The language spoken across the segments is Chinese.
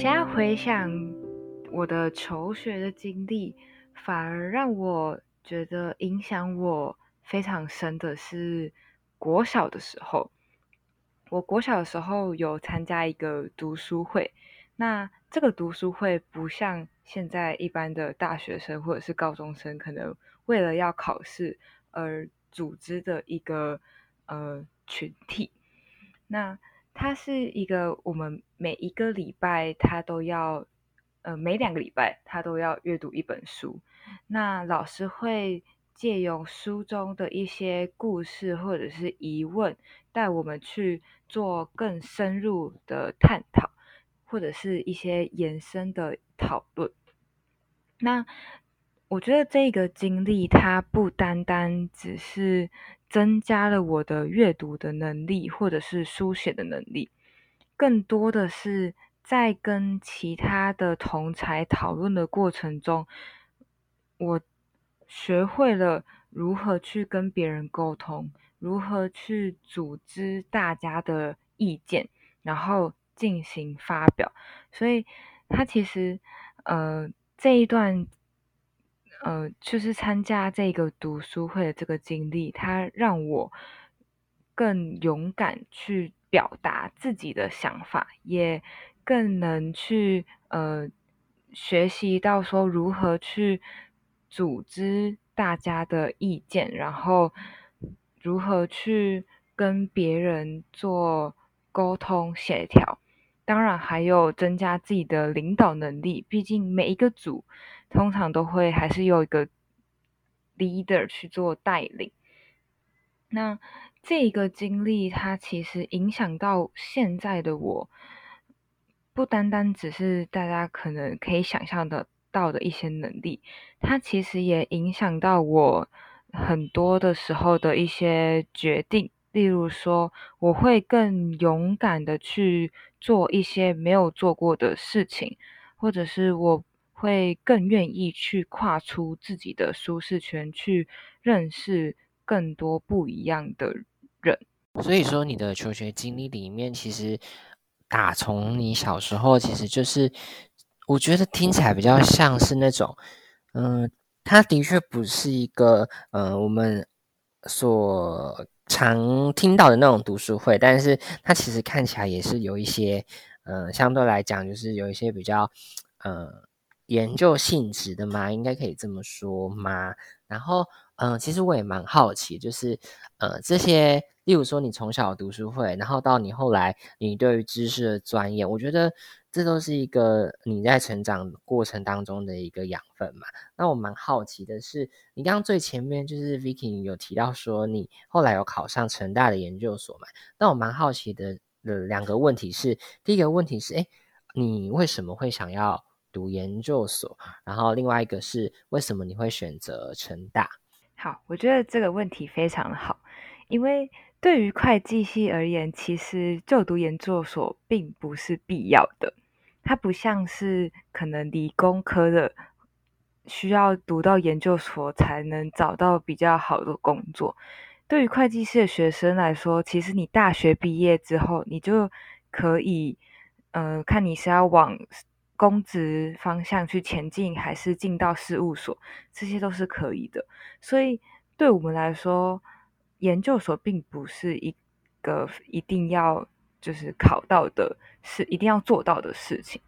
现在回想我的求学的经历，反而让我觉得影响我非常深的是国小的时候。我国小的时候有参加一个读书会，那这个读书会不像现在一般的大学生或者是高中生，可能为了要考试而组织的一个呃群体。那它是一个我们每一个礼拜，他都要呃每两个礼拜他都要阅读一本书。那老师会借由书中的一些故事或者是疑问，带我们去做更深入的探讨，或者是一些延伸的讨论。那我觉得这个经历，它不单单只是增加了我的阅读的能力，或者是书写的能力，更多的是在跟其他的同才讨论的过程中，我。学会了如何去跟别人沟通，如何去组织大家的意见，然后进行发表。所以，他其实，呃，这一段，呃，就是参加这个读书会的这个经历，它让我更勇敢去表达自己的想法，也更能去呃学习到说如何去。组织大家的意见，然后如何去跟别人做沟通协调，当然还有增加自己的领导能力。毕竟每一个组通常都会还是有一个 leader 去做带领。那这个经历，它其实影响到现在的我，不单单只是大家可能可以想象的。到的一些能力，它其实也影响到我很多的时候的一些决定。例如说，我会更勇敢的去做一些没有做过的事情，或者是我会更愿意去跨出自己的舒适圈，去认识更多不一样的人。所以说，你的求学经历里面，其实打从你小时候，其实就是。我觉得听起来比较像是那种，嗯，他的确不是一个，呃，我们所常听到的那种读书会，但是它其实看起来也是有一些，呃，相对来讲就是有一些比较，呃，研究性质的嘛，应该可以这么说嘛。然后，嗯，其实我也蛮好奇，就是，呃，这些，例如说你从小读书会，然后到你后来你对于知识的钻研，我觉得。这都是一个你在成长过程当中的一个养分嘛？那我蛮好奇的是，你刚刚最前面就是 Vicky 有提到说你后来有考上成大的研究所嘛？那我蛮好奇的的两个问题是，第一个问题是，哎，你为什么会想要读研究所？然后另外一个是，为什么你会选择成大？好，我觉得这个问题非常好，因为。对于会计系而言，其实就读研究所并不是必要的。它不像是可能理工科的需要读到研究所才能找到比较好的工作。对于会计系的学生来说，其实你大学毕业之后，你就可以，呃，看你是要往公职方向去前进，还是进到事务所，这些都是可以的。所以对我们来说，研究所并不是一个一定要就是考到的是一定要做到的事情。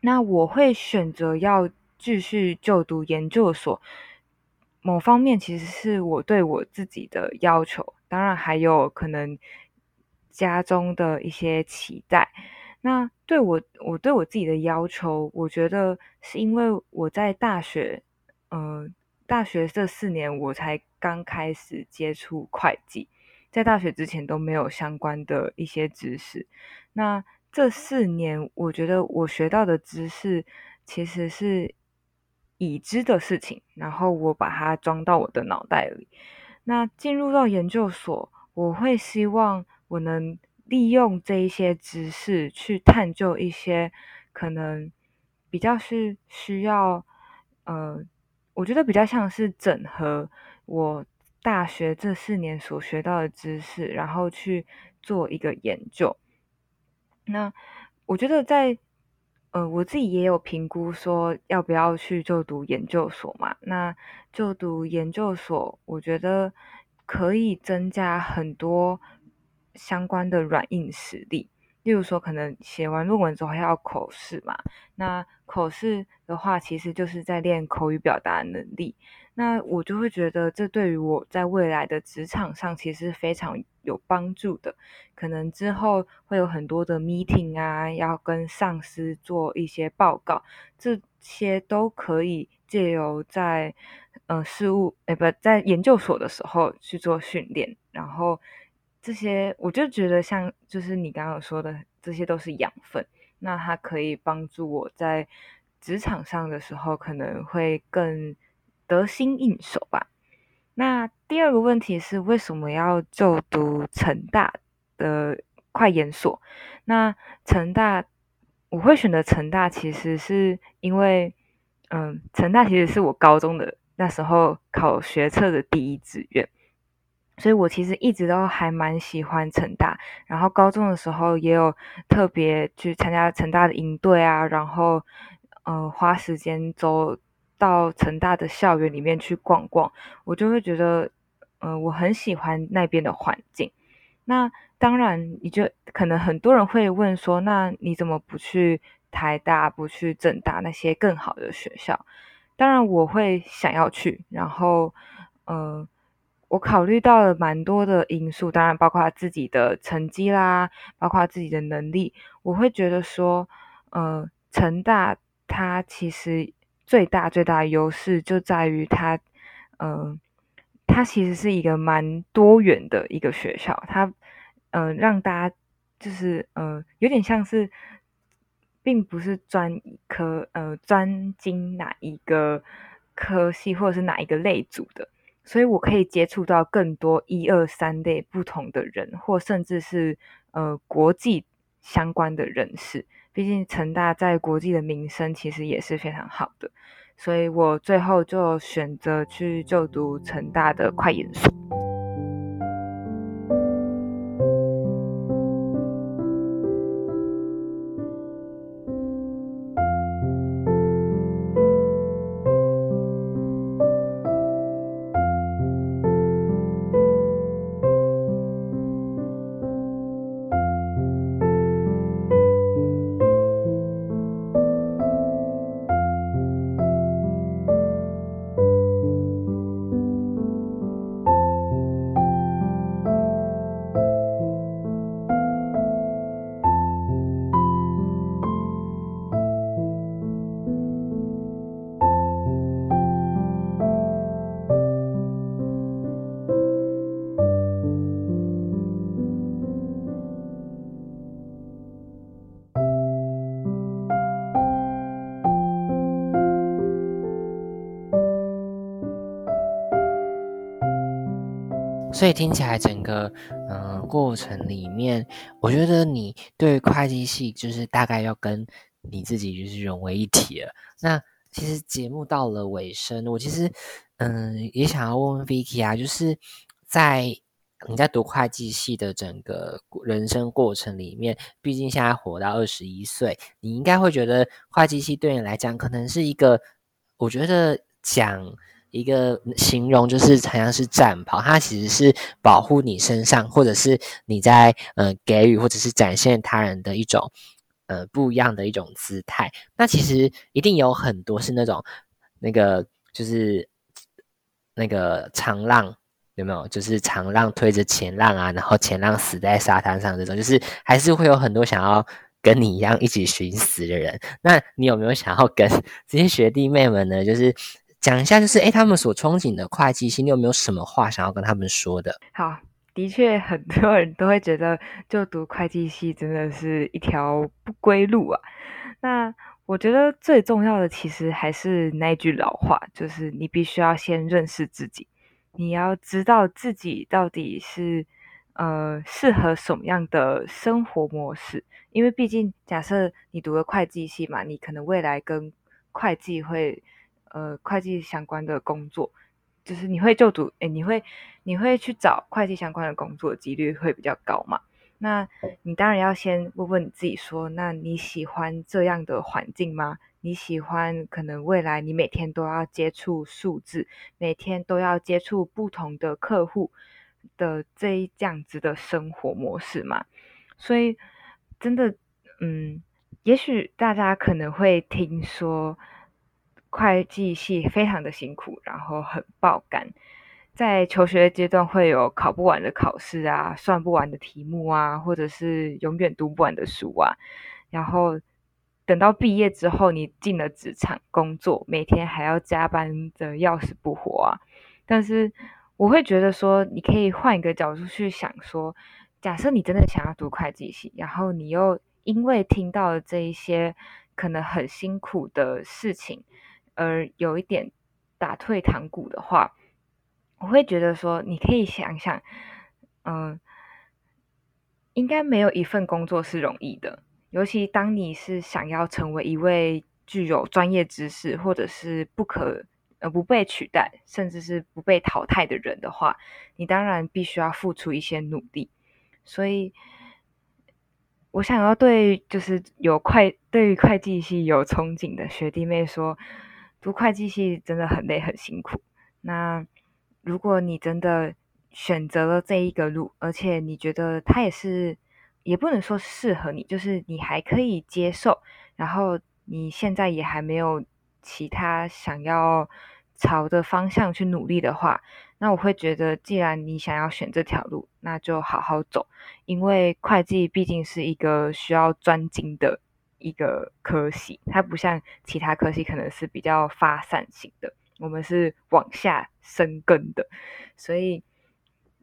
那我会选择要继续就读研究所，某方面其实是我对我自己的要求，当然还有可能家中的一些期待。那对我我对我自己的要求，我觉得是因为我在大学，嗯。大学这四年，我才刚开始接触会计，在大学之前都没有相关的一些知识。那这四年，我觉得我学到的知识其实是已知的事情，然后我把它装到我的脑袋里。那进入到研究所，我会希望我能利用这一些知识去探究一些可能比较是需要，呃。我觉得比较像是整合我大学这四年所学到的知识，然后去做一个研究。那我觉得在呃，我自己也有评估说要不要去就读研究所嘛。那就读研究所，我觉得可以增加很多相关的软硬实力。例如说，可能写完论文之后要口试嘛。那口试的话，其实就是在练口语表达能力。那我就会觉得，这对于我在未来的职场上其实非常有帮助的。可能之后会有很多的 meeting 啊，要跟上司做一些报告，这些都可以借由在呃事务诶不在研究所的时候去做训练。然后这些我就觉得像就是你刚刚说的，这些都是养分，那它可以帮助我在职场上的时候可能会更。得心应手吧。那第二个问题是，为什么要就读成大的快研所？那成大我会选择成大，其实是因为，嗯，成大其实是我高中的那时候考学测的第一志愿，所以我其实一直都还蛮喜欢成大。然后高中的时候也有特别去参加成大的营队啊，然后，呃，花时间走。到成大的校园里面去逛逛，我就会觉得，嗯，我很喜欢那边的环境。那当然，你就可能很多人会问说，那你怎么不去台大，不去政大那些更好的学校？当然，我会想要去。然后，呃，我考虑到了蛮多的因素，当然包括自己的成绩啦，包括自己的能力。我会觉得说，呃，成大它其实。最大最大的优势就在于它，嗯，它其实是一个蛮多元的一个学校，它，嗯，让大家就是，呃，有点像是，并不是专科，呃，专精哪一个科系或者是哪一个类组的，所以我可以接触到更多一二三类不同的人，或甚至是呃国际相关的人士。毕竟成大在国际的名声其实也是非常好的，所以我最后就选择去就读成大的快研所。所以听起来整个嗯过程里面，我觉得你对会计系就是大概要跟你自己就是融为一体了。那其实节目到了尾声，我其实嗯也想要问问 Vicky 啊，就是在你在读会计系的整个人生过程里面，毕竟现在活到二十一岁，你应该会觉得会计系对你来讲可能是一个，我觉得讲。一个形容就是好像是战袍，它其实是保护你身上，或者是你在呃给予或者是展现他人的一种呃不一样的一种姿态。那其实一定有很多是那种那个就是那个长浪有没有？就是长浪推着前浪啊，然后前浪死在沙滩上这种，就是还是会有很多想要跟你一样一起寻死的人。那你有没有想要跟 这些学弟妹们呢？就是。讲一下，就是哎，他们所憧憬的会计系，你有没有什么话想要跟他们说的？好，的确，很多人都会觉得就读会计系真的是一条不归路啊。那我觉得最重要的，其实还是那句老话，就是你必须要先认识自己，你要知道自己到底是呃适合什么样的生活模式。因为毕竟，假设你读了会计系嘛，你可能未来跟会计会。呃，会计相关的工作，就是你会就读，哎，你会你会去找会计相关的工作几率会比较高嘛？那你当然要先问问你自己，说那你喜欢这样的环境吗？你喜欢可能未来你每天都要接触数字，每天都要接触不同的客户的这一这样子的生活模式吗？所以真的，嗯，也许大家可能会听说会计系非常的辛苦，然后很爆肝。在求学阶段会有考不完的考试啊，算不完的题目啊，或者是永远读不完的书啊。然后等到毕业之后，你进了职场工作，每天还要加班的要死不活啊。但是我会觉得说，你可以换一个角度去想说，假设你真的想要读会计系，然后你又因为听到了这一些可能很辛苦的事情，而有一点打退堂鼓的话。我会觉得说，你可以想想，嗯，应该没有一份工作是容易的，尤其当你是想要成为一位具有专业知识或者是不可呃不被取代，甚至是不被淘汰的人的话，你当然必须要付出一些努力。所以，我想要对就是有会对于会计系有憧憬的学弟妹说，读会计系真的很累很辛苦。那如果你真的选择了这一个路，而且你觉得它也是，也不能说适合你，就是你还可以接受，然后你现在也还没有其他想要朝的方向去努力的话，那我会觉得，既然你想要选这条路，那就好好走，因为会计毕竟是一个需要专精的一个科系，它不像其他科系可能是比较发散型的。我们是往下生根的，所以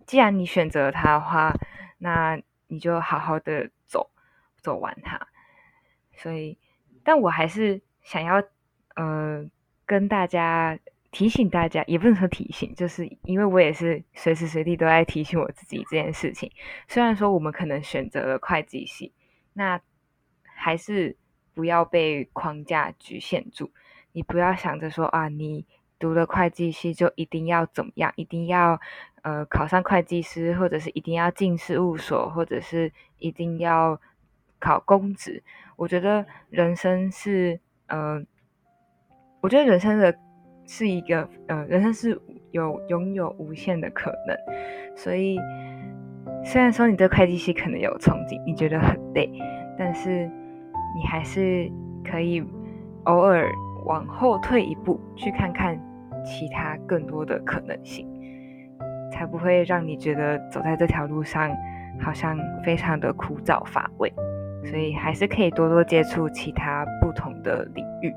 既然你选择它的话，那你就好好的走，走完它。所以，但我还是想要，呃，跟大家提醒大家，也不能说提醒，就是因为我也是随时随地都在提醒我自己这件事情。虽然说我们可能选择了会计系，那还是不要被框架局限住。你不要想着说啊，你。读了会计系就一定要怎么样？一定要呃考上会计师，或者是一定要进事务所，或者是一定要考公职？我觉得人生是呃，我觉得人生的是一个呃，人生是有拥有无限的可能。所以虽然说你对会计系可能有憧憬，你觉得很累，但是你还是可以偶尔往后退一步，去看看。其他更多的可能性，才不会让你觉得走在这条路上好像非常的枯燥乏味。所以还是可以多多接触其他不同的领域。